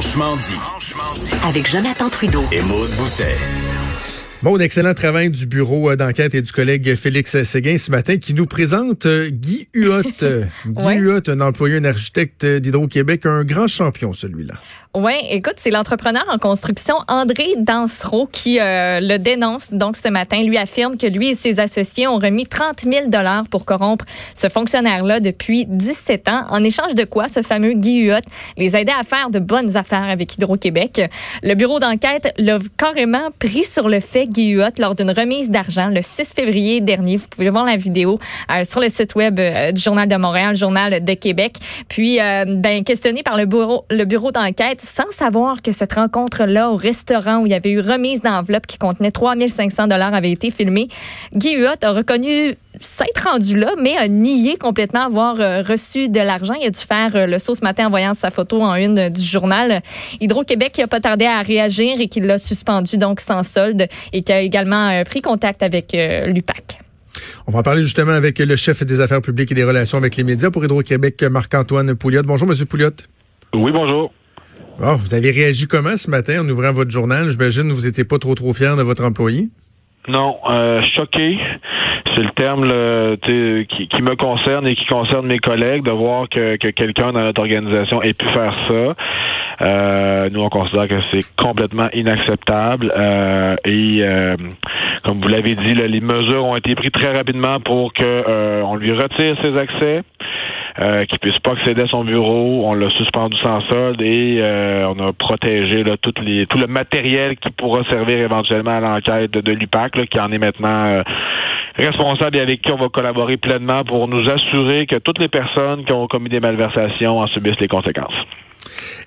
Franchement dit. Avec Jonathan Trudeau. Et Maude Boutet. Bon, excellent travail du bureau euh, d'enquête et du collègue Félix Séguin ce matin qui nous présente euh, Guy Huot. Guy Ouais. Huot, un employé, un architecte d'Hydro-Québec, un grand champion celui-là. Oui, écoute, c'est l'entrepreneur en construction André Dansereau qui euh, le dénonce donc ce matin. Lui affirme que lui et ses associés ont remis 30 000 dollars pour corrompre ce fonctionnaire-là depuis 17 ans. En échange de quoi, ce fameux Guy Huot les aidait à faire de bonnes affaires avec Hydro-Québec. Le bureau d'enquête l'a carrément pris sur le fait, Guy Huot, lors d'une remise d'argent le 6 février dernier. Vous pouvez voir la vidéo euh, sur le site web euh, du Journal de Montréal, Journal de Québec. Puis, ben, questionné par le bureau, le bureau d'enquête, sans savoir que cette rencontre-là au restaurant où il y avait eu remise d'enveloppe qui contenait 3500 dollars avait été filmée, Guy Huot a reconnu s'être rendu là, mais a nié complètement avoir euh, reçu de l'argent. Il a dû faire euh, le saut ce matin en voyant sa photo en une du journal. Hydro-Québec qui a pas tardé à réagir et qui l'a suspendu donc sans solde et qui a également euh, pris contact avec l'UPAC. On va en parler justement avec le chef des affaires publiques et des relations avec les médias pour Hydro-Québec, Marc-Antoine Pouliot. Bonjour, Monsieur Pouliot. Oui, bonjour. Bon, vous avez réagi comment ce matin en ouvrant votre journal? J'imagine que vous n'étiez pas trop trop fier de votre employé. Non, euh, choqué, c'est le terme qui, qui me concerne et qui concerne mes collègues, de voir que, que quelqu'un dans notre organisation ait pu faire ça. Euh, nous, on considère que c'est complètement inacceptable. euh, et euh, comme vous l'avez dit, là, les mesures ont été prises très rapidement pour que euh, on lui retire ses accès. Euh, qu'il puisse pas accéder à son bureau, on l'a suspendu sans solde et euh, on a protégé tout le matériel qui pourra servir éventuellement à l'enquête de, de l'UPAC, qui en est maintenant euh, responsable et avec qui on va collaborer pleinement pour nous assurer que toutes les personnes qui ont commis des malversations en subissent les conséquences.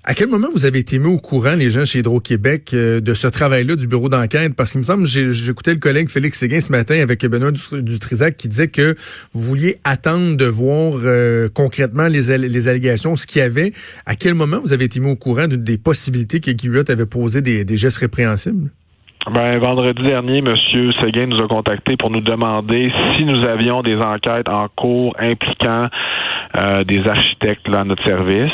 À quel moment vous avez été mis au courant, les gens chez Hydro-Québec, euh, de ce travail-là du bureau d'enquête? Parce qu'il me semble, j'écoutais le collègue Félix Séguin ce matin avec Benoît Dutr- Dutrisac qui disait que vous vouliez attendre de voir euh, concrètement les, al- les allégations, ce qu'il y avait. À quel moment vous avez été mis au courant des possibilités que Guy Huot avait posé des, des gestes répréhensibles? Ben, vendredi dernier, M. Seguin nous a contactés pour nous demander si nous avions des enquêtes en cours impliquant euh, des architectes là, à notre service.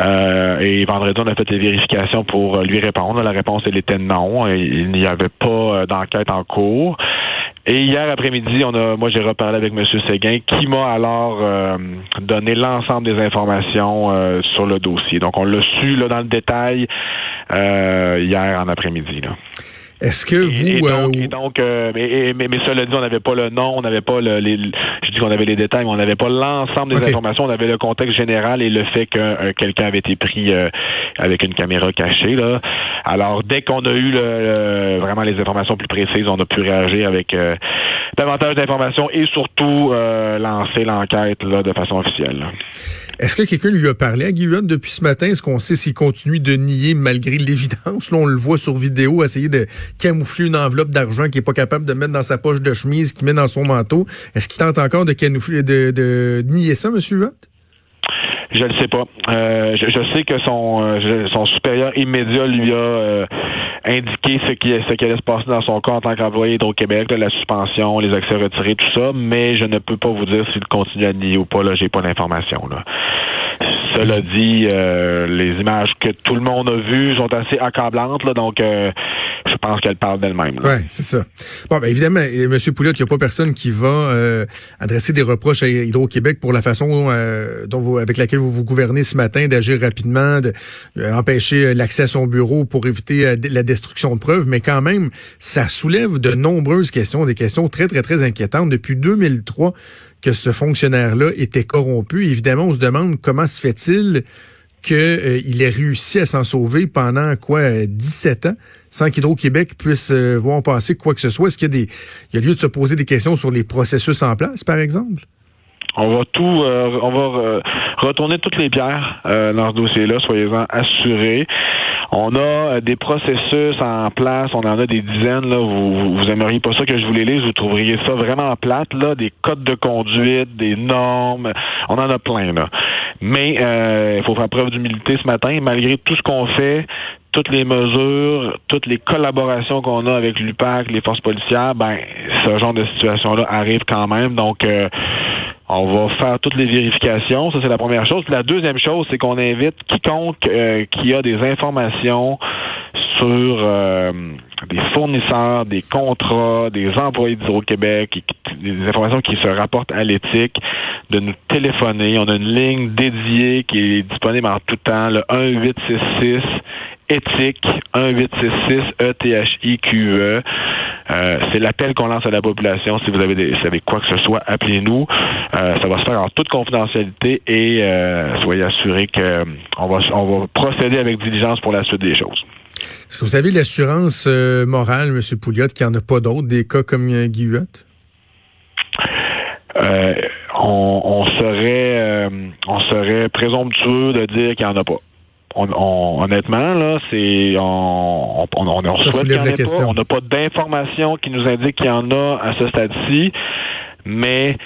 Euh, et vendredi, on a fait les vérifications pour euh, lui répondre. La réponse, elle était non. Il n'y avait pas euh, d'enquête en cours. Et hier après-midi, on a, moi, j'ai reparlé avec M. Séguin, qui m'a alors euh, donné l'ensemble des informations euh, sur le dossier. Donc, on l'a su là, dans le détail euh, hier en après-midi. Est-ce que Et, et vous... donc, euh, et donc, euh, mais, mais, mais cela dit, on n'avait pas le nom, on n'avait pas le, les, je dis qu'on avait les détails, mais on n'avait pas l'ensemble des informations. On avait le contexte général et le fait que euh, quelqu'un avait été pris euh, avec une caméra cachée. Là. Alors, dès qu'on a eu le, le- vraiment les informations plus précises, on a pu réagir avec euh, davantage d'informations et surtout euh, lancer l'enquête là de façon officielle. là. Est-ce que quelqu'un lui a parlé à Huot depuis ce matin? Est-ce qu'on sait s'il continue de nier malgré l'évidence? Là, on le voit sur vidéo essayer de camoufler une enveloppe d'argent qu'il est pas capable de mettre dans sa poche de chemise, qu'il met dans son manteau. Est-ce qu'il tente encore de, camoufler, de, de nier ça, M. Huot? Je ne sais pas. Euh, je, je sais que son, euh, son supérieur immédiat lui a euh, indiqué ce qui, ce qui allait se passer dans son cas en tant qu'employé Hydro-Québec, la suspension, les accès retirés, tout ça, mais je ne peux pas vous dire s'il continue à nier ou pas. Là, j'ai pas l'information. Là. Cela dit, euh, les images que tout le monde a vues sont assez accablantes, là, donc euh, je pense qu'elles parlent d'elles-mêmes. là. Oui, c'est ça. Bon, ben évidemment, M. Pouliot, il n'y a pas personne qui va euh, adresser des reproches à Hydro-Québec pour la façon euh, dont vous, avec laquelle vous vous gouvernez ce matin, d'agir rapidement, d'empêcher l'accès à son bureau pour éviter euh, la destruction de preuves, mais quand même, ça soulève de nombreuses questions, des questions très, très, très inquiétantes. Depuis 2003 que ce fonctionnaire-là était corrompu, évidemment, on se demande comment se fait-il qu'il ait réussi à s'en sauver pendant quoi euh, 17 ans? Sans qu'Hydro-Québec puisse euh, voir passer quoi que ce soit. Est-ce qu'il y a lieu de se poser des questions sur les processus en place, par exemple? On va tout, euh, on va euh, retourner toutes les pierres dans ce dossier-là, soyez-en assurés. On a des processus en place, on en a des dizaines. Vous, vous aimeriez pas ça que je vous les lise, vous trouveriez ça vraiment plate, là, des codes de conduite, des normes, on en a plein là. Mais il faut faire preuve d'humilité ce matin, malgré tout ce qu'on fait, toutes les mesures, toutes les collaborations qu'on a avec l'UPAC, les forces policières, ben ce genre de situation-là arrive quand même. Donc euh, on va faire toutes les vérifications. Ça, c'est la première chose. la deuxième chose, c'est qu'on invite quiconque euh, qui a des informations sur euh, des fournisseurs, des contrats, des employés d'Hydro-Québec, des informations qui se rapportent à l'éthique, de nous téléphoner. On a une ligne dédiée qui est disponible en tout temps, le 1866 éthique 1866 ETHIQE. Euh, c'est l'appel qu'on lance à la population. Si vous avez, des, savez quoi que ce soit, appelez-nous. Euh, ça va se faire en toute confidentialité et euh, soyez assurés qu'on va, on va procéder avec diligence pour la suite des choses. Est-ce que vous avez l'assurance morale, M. Pouliot, qu'il n'y en a pas d'autres, des cas comme Guy on, on, serait on serait présomptueux de dire qu'il n'y en a pas on, honnêtement, là, c'est on, on, on, on qu'il n'y en pas. On n'a pas d'informations qui nous indiquent qu'il y en a à ce stade-ci. Mais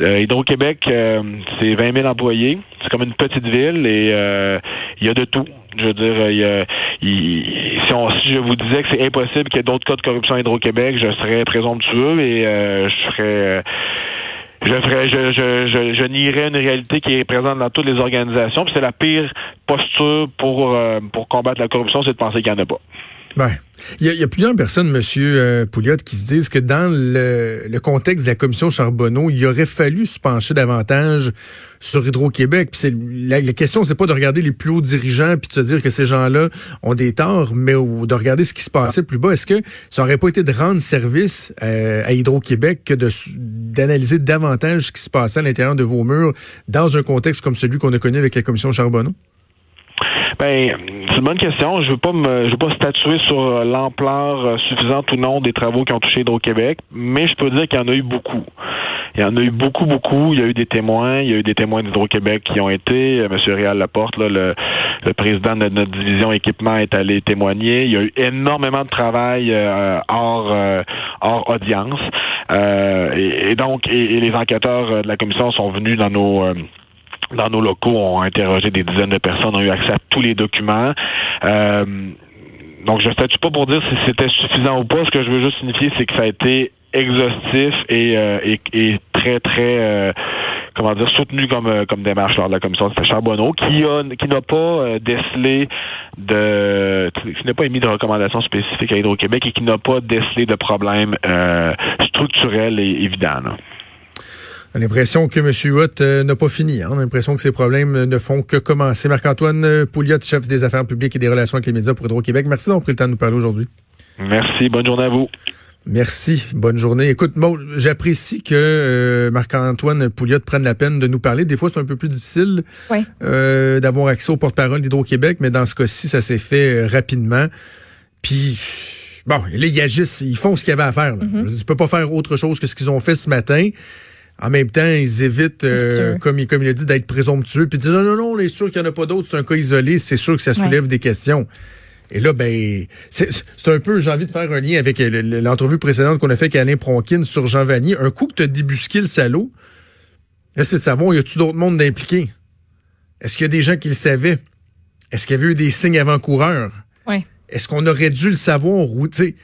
euh, Hydro-Québec, euh, c'est 20 000 employés. C'est comme une petite ville et euh, il y a de tout. Je veux dire, y a, si, on, si je vous disais que c'est impossible qu'il y ait d'autres cas de corruption à Hydro-Québec, je serais présomptueux et je serais je ferais, je, je, je, nierais une réalité qui est présente dans toutes les organisations. c'est la pire posture pour, euh, pour combattre la corruption, c'est de penser qu'il n'y en a pas. Ben, il y, a, plusieurs personnes, Monsieur euh, Pouliot, qui se disent que dans le, contexte de la commission Charbonneau, il aurait fallu se pencher davantage sur Hydro-Québec. Puis la, la, question, c'est pas de regarder les plus hauts dirigeants puis de se dire que ces gens-là ont des torts, mais de regarder ce qui se passait plus bas. Est-ce que ça aurait pas été de rendre service euh, à Hydro-Québec que d'analyser davantage ce qui se passait à l'intérieur de vos murs dans un contexte comme celui qu'on a connu avec la commission Charbonneau? Ben, c'est une bonne question. Je veux pas me, je veux pas statuer sur euh, l'ampleur euh, suffisante ou non des travaux qui ont touché Hydro-Québec, mais je peux dire qu'il y en a eu beaucoup. Il y en a eu beaucoup, beaucoup. Il y a eu des témoins. Il y a eu des témoins d'Hydro-Québec qui ont été. Euh, Monsieur Réal Laporte, là, le, le président de notre division équipement est allé témoigner. Il y a eu énormément de travail hors, hors audience. et, donc, et, les enquêteurs de la commission sont venus dans nos dans nos locaux, ont interrogé des dizaines de personnes, ont eu accès à tous les documents. Euh, donc, je ne statue pas pour dire si c'était suffisant ou pas. Ce que je veux juste signifier, c'est que ça a été exhaustif et, euh, et, très, très, euh, comment dire, soutenu comme, comme démarche lors de la commission de Charbonneau, qui a, qui n'a pas décelé de, qui n'a pas émis de recommandations spécifiques à Hydro-Québec et qui n'a pas décelé de problèmes structurels et évidents. On a l'impression que M. Huot euh, n'a pas fini. Hein. On a l'impression que ces problèmes ne font que commencer. Marc-Antoine euh, Pouliot, chef des affaires publiques et des relations avec les médias pour Hydro-Québec. Merci d'avoir pris le temps de nous parler aujourd'hui. Merci. Bonne journée à vous. Merci. Bonne journée. Écoute, bon, j'apprécie que euh, Marc-Antoine Pouliot prenne la peine de nous parler. Des fois, c'est un peu plus difficile d'avoir accès au porte-parole d'Hydro-Québec, mais dans ce cas-ci, ça s'est fait rapidement. Puis, bon, là, ils agissent, ils font ce qu'il y avait à faire. Là. Mm-hmm. Tu peux pas faire autre chose que ce qu'ils ont fait ce matin. En même temps, ils évitent, euh, comme, il, comme il a dit, d'être présomptueux. Puis dire non, non, non, on est sûr qu'il n'y en a pas d'autres, c'est un cas isolé, c'est sûr que ça soulève des questions. Et là, ben, c'est un peu, j'ai envie de faire un lien avec l'entrevue précédente qu'on a fait avec Alain Pronkin sur Jean Vanier. Un coup que tu as débusqué le salaud, là, c'est de savoir, y a-tu d'autres mondes d'impliqués? Est-ce qu'il y a des gens qui le savaient? Est-ce qu'il y avait eu des signes avant-coureurs? Oui. Est-ce qu'on aurait dû le savoir? sais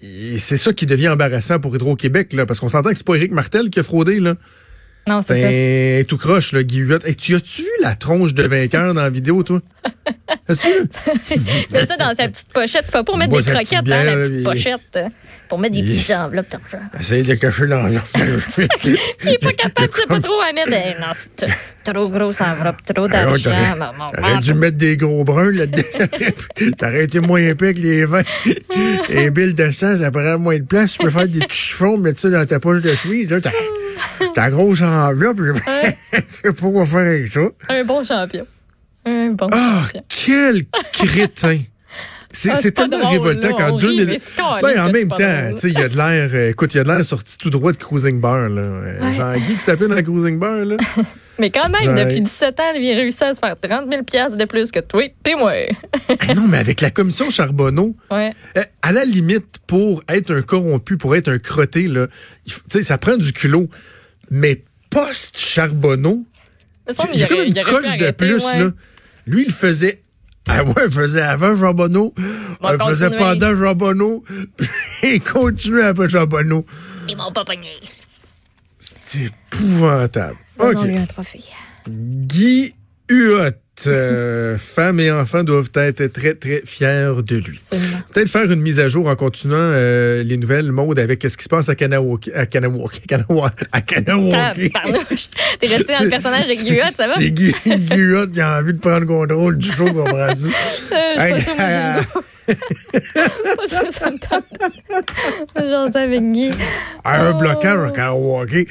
c'est ça qui devient embarrassant pour Hydro-Québec, là, parce qu'on s'entend que c'est pas Éric Martel qui a fraudé, là. Non, c'est ça. tout croche, là, Guy Huot. tu as-tu vu la tronche de vainqueur dans la vidéo, toi? C'est ça dans sa petite pochette. C'est pas pour mettre des croquettes dans la petite pochette. Pour mettre des petites enveloppes d'argent. Essaye de cacher l'enveloppe. il est pas capable, c'est pas trop à mettre. non, c'est trop grosse enveloppe, trop d'argent. T'aurais dû mettre des gros bruns là-dedans. T'aurais été moins épais que les vins. Et Bill de sang, ça prend moins de place. Tu peux faire des petits chiffons, mettre ça dans ta poche de chemise. Ta grosse enveloppe, je sais pas quoi faire avec ça. Un bon champion. Un bon ah, champion. quel crétin! C'est ah, tellement révoltant qu'en 2000. Ben, en même temps, il y a de l'air. Euh, écoute, il y a de l'air sorti tout droit de Cruising Bar. Là. Euh, Jean-Guy qui s'appelle dans Cruising Bar. Là. Mais quand même, Ouais. depuis 17 ans, il a réussi à se faire 30 000 de plus que toi et moi. Ah non, mais avec la commission Charbonneau, Ouais. euh, à la limite, pour être un corrompu, pour être un crotté, là, ça prend du culot. Mais post-Charbonneau, il y a comme une coche de plus, là. Lui, il faisait. Ah ouais, il faisait avant Charbonneau, Va il faisait pendant Charbonneau, puis il continuait après Charbonneau. Ils m'ont pas pogné. C'est épouvantable. OK. Donnons-lui un trophée. Guy Huot. Euh, femmes et enfants doivent être très, très fiers de lui. Peut-être faire une mise à jour en continuant euh, les nouvelles modes avec ce qui se passe à Kanawaki. À Kanawaki. Kanawa- À Kanawaki. T'es resté dans le personnage de Guillaume, ça va? C'est Guy, Guy Huot qui a envie de prendre contrôle du show, comprends-tu? Euh, je. J'en sais avec Guy. Un Oh. blocage à Kanawaki.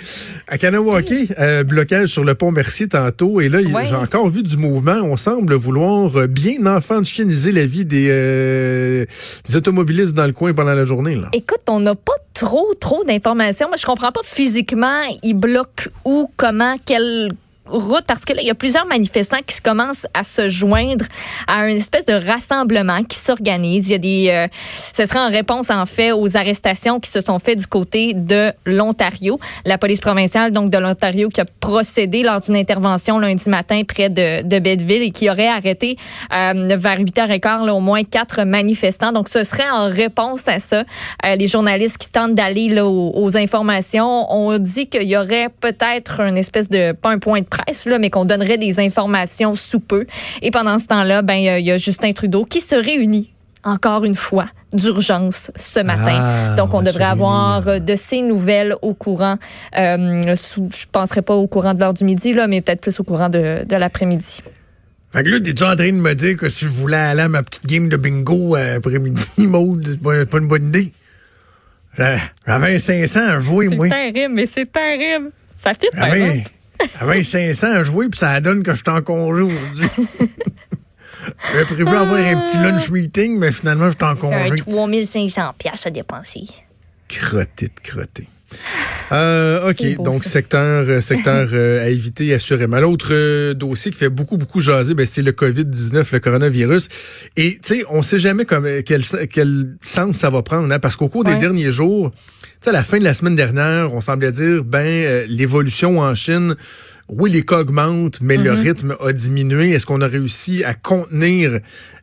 À Kanawaki, euh, blocage sur le pont Mercier tantôt. Et là, Ouais. j'ai encore vu du mouvement. On semble vouloir euh, bien enfant-chieniser la vie des, euh, des automobilistes dans le coin pendant la journée. Là. Écoute, on n'a pas trop, trop d'informations. Moi, je comprends pas physiquement, ils bloquent où, comment, quelle route, parce que là, il y a plusieurs manifestants qui commencent à se joindre à une espèce de rassemblement qui s'organise. Il y a des, euh, ce serait en réponse, en fait, aux arrestations qui se sont faites du côté de l'Ontario. La police provinciale, donc, de l'Ontario, qui a procédé lors d'une intervention lundi matin près de, de Betteville et qui aurait arrêté euh, vers 8h15 là, au moins quatre manifestants. Donc, ce serait en réponse à ça. Euh, les journalistes qui tentent d'aller aux, aux informations ont dit qu'il y aurait peut-être une espèce de, pas un point de presse, là, mais qu'on donnerait des informations sous peu. Et pendant ce temps-là, ben, il y a- Justin Trudeau qui se réunit encore une fois d'urgence ce matin. Ah, Donc, on devrait avoir euh, de ces nouvelles au courant. Euh, sous, je penserais pas au courant de l'heure du midi, là, mais peut-être plus au courant de, de l'après-midi. Fait que là, t'es-tu en train de me dire que si je voulais aller à ma petite game de bingo euh, après-midi, Maud, c'est pas, pas une bonne idée? J'a- J'avais 500 à jouer, moi. terrible, mais c'est terrible. Ça fit pas, J'avais j'avais 500 à jouer, puis ça donne que je suis en congé aujourd'hui. J'avais prévu avoir un petit lunch meeting, mais finalement, je suis en congé. 3500 pièces à dépenser. Crotté de crotté. Euh, OK, beau, donc ça. secteur euh, secteur euh, à éviter assurément. L'autre euh, dossier qui fait beaucoup beaucoup jaser, ben, c'est le Covid-19, le coronavirus. Et tu sais, on sait jamais comme, euh, quel, quel sens ça va prendre, hein, parce qu'au cours Ouais. des derniers jours, sais, à la fin de la semaine dernière, on semblait dire, ben, euh, l'évolution en Chine, oui, les cas augmentent, mais le Mm-hmm. rythme a diminué. Est-ce qu'on a réussi à contenir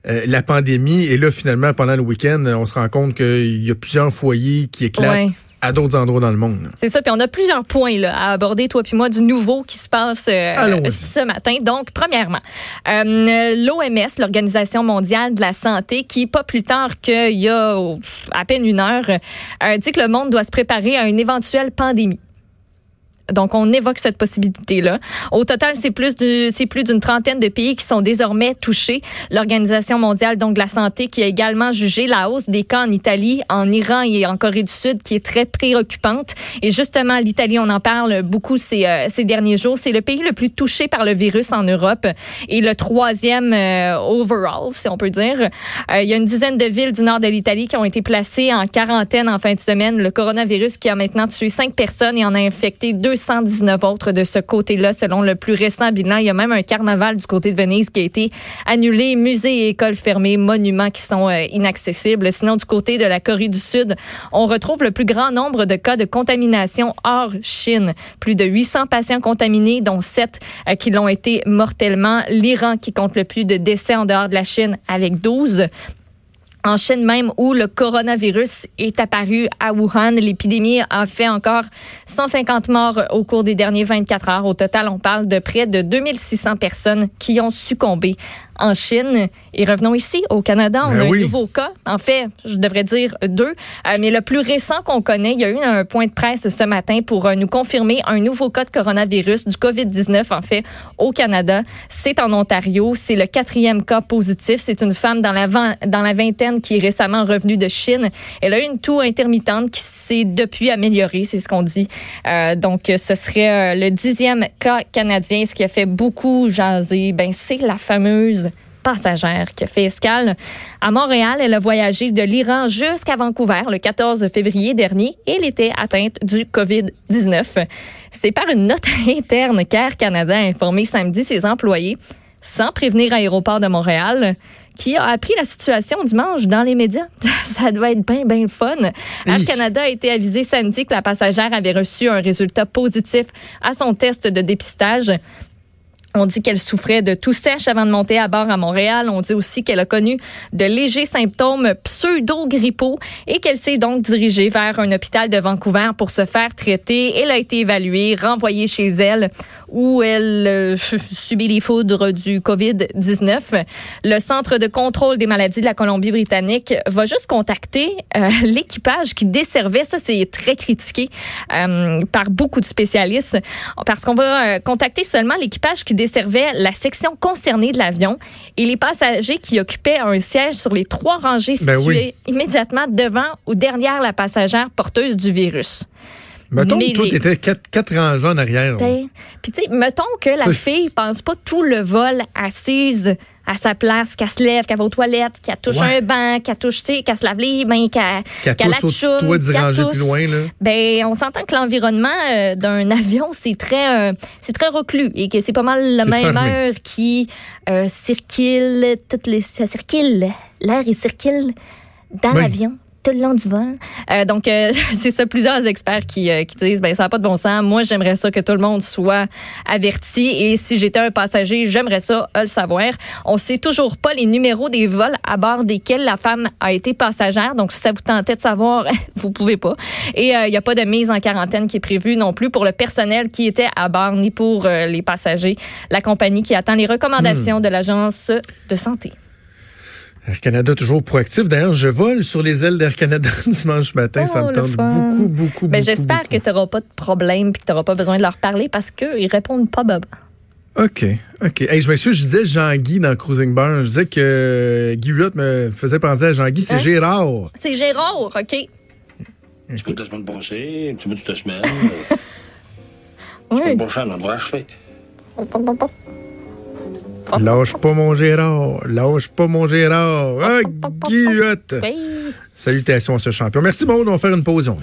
euh, la pandémie? Et là, finalement, pendant le week-end, on se rend compte qu'il y a plusieurs foyers qui éclatent Ouais. À d'autres endroits dans le monde. C'est ça, puis on a plusieurs points là, à aborder, toi puis moi, du nouveau qui se passe euh, ce matin. Donc, premièrement, euh, l'OMS, l'Organisation mondiale de la santé, qui, pas plus tard qu'il y a oh, à peine une heure, euh, dit que le monde doit se préparer à une éventuelle pandémie. Donc, on évoque cette possibilité-là. Au total, c'est plus d'une trentaine de pays qui sont désormais touchés. L'Organisation mondiale donc de la santé qui a également jugé la hausse des cas en Italie, en Iran et en Corée du Sud qui est très préoccupante. Et justement, l'Italie, on en parle beaucoup ces, euh, ces derniers jours. C'est le pays le plus touché par le virus en Europe et le troisième euh, overall, si on peut dire. Euh, il y a une dizaine de villes du nord de l'Italie qui ont été placées en quarantaine en fin de semaine. Le coronavirus qui a maintenant tué cinq personnes et en a infecté 219 autres de ce côté-là, selon le plus récent bilan. Il y a même un carnaval du côté de Venise qui a été annulé, musées et écoles fermées, monuments qui sont euh, inaccessibles. Sinon, du côté de la Corée du Sud, on retrouve le plus grand nombre de cas de contamination hors Chine. Plus de 800 patients contaminés, dont 7 euh, qui l'ont été mortellement. L'Iran qui compte le plus de décès en dehors de la Chine avec 12. En Chine même, où le coronavirus est apparu à Wuhan, l'épidémie a fait encore 150 morts au cours des derniers 24 heures. Au total, on parle de près de 2600 personnes qui ont succombé en Chine. Et revenons ici, au Canada, on Ben a oui. un nouveau cas. En fait, je devrais dire deux. Euh, mais le plus récent qu'on connaît, il y a eu un point de presse ce matin pour euh, nous confirmer un nouveau cas de coronavirus, du COVID-19, en fait, au Canada. C'est en Ontario. C'est le quatrième cas positif. C'est une femme dans la, vin- dans la vingtaine qui est récemment revenue de Chine. Elle a eu une toux intermittente qui s'est depuis améliorée, c'est ce qu'on dit. Euh, donc, ce serait le dixième cas canadien, ce qui a fait beaucoup jaser. Ben, c'est la fameuse passagère qui a fait escale à Montréal. Elle a voyagé de l'Iran jusqu'à Vancouver le 14 février dernier et elle était atteinte du COVID-19. C'est par une note interne qu'Air Canada a informé samedi ses employés, sans prévenir Aéroport de Montréal, qui a appris la situation dimanche dans les médias. Ça doit être bien, bien fun. Air. Canada a été avisé samedi que la passagère avait reçu un résultat positif à son test de dépistage. On dit qu'elle souffrait de tout sèche avant de monter à bord à Montréal. On dit aussi qu'elle a connu de légers symptômes pseudo-grippaux et qu'elle s'est donc dirigée vers un hôpital de Vancouver pour se faire traiter. Elle a été évaluée, renvoyée chez elle où elle euh, subit les foudres du COVID-19. Le Centre de contrôle des maladies de la Colombie-Britannique va juste contacter euh, l'équipage qui desservait, ça c'est très critiqué euh, par beaucoup de spécialistes, parce qu'on va contacter seulement l'équipage qui desservait la section concernée de l'avion et les passagers qui occupaient un siège sur les trois rangées situées Ben oui. immédiatement devant ou derrière la passagère porteuse du virus. Mettons que toi, t'étais quatre, quatre rangées en arrière. Puis tu sais, mettons que la fille pense pas tout le vol assise à sa place, qu'elle se lève, qu'elle va aux toilettes, qu'elle touche Ouais. un banc, qu'elle touche, tu sais, qu'elle se lave les mains, qu'elle toi, dix qu'elle rangées tousse. plus loin, là. Ben, on s'entend que l'environnement euh, d'un avion, c'est très, euh, c'est très reclus et que c'est pas mal C'est même fermé. air qui euh, circule, toutes les, ça circule, l'air il circule dans Oui. l'avion tout le long du vol. Euh, donc, euh, c'est ça, plusieurs experts qui, euh, qui disent, ben ça n'a pas de bon sens. Moi, j'aimerais ça que tout le monde soit averti. Et si j'étais un passager, j'aimerais ça euh, le savoir. On sait toujours pas les numéros des vols à bord desquels la femme a été passagère. Donc, si ça vous tentait de savoir, vous pouvez pas. Et euh, il n'y a pas de mise en quarantaine qui est prévue non plus pour le personnel qui était à bord, ni pour euh, les passagers. La compagnie qui attend les recommandations de l'Agence de santé. Air Canada toujours proactif. D'ailleurs, je vole sur les ailes d'Air Canada dimanche matin. ça Oh, me le tente fun. beaucoup, beaucoup, Ben, beaucoup. J'espère que tu n'auras pas de problème et que tu n'auras pas besoin de leur parler parce qu'ils répondent pas baba. OK, OK. Hey, je m'excuse, je disais Jean-Guy dans Cruising Bar. Je disais que euh, Guy Huot me faisait penser à Jean-Guy. C'est Hein? Gérard. C'est Gérard, OK? Un petit bout de la semaine passée, un petit bout de cette semaine. euh, La Oui. semaine prochaine, on devrait achever. Lâche pas mon Gérard. Lâche pas mon Gérard. Ah. Oui. Salutations à ce champion. Merci, Maud. On va faire une pause. On.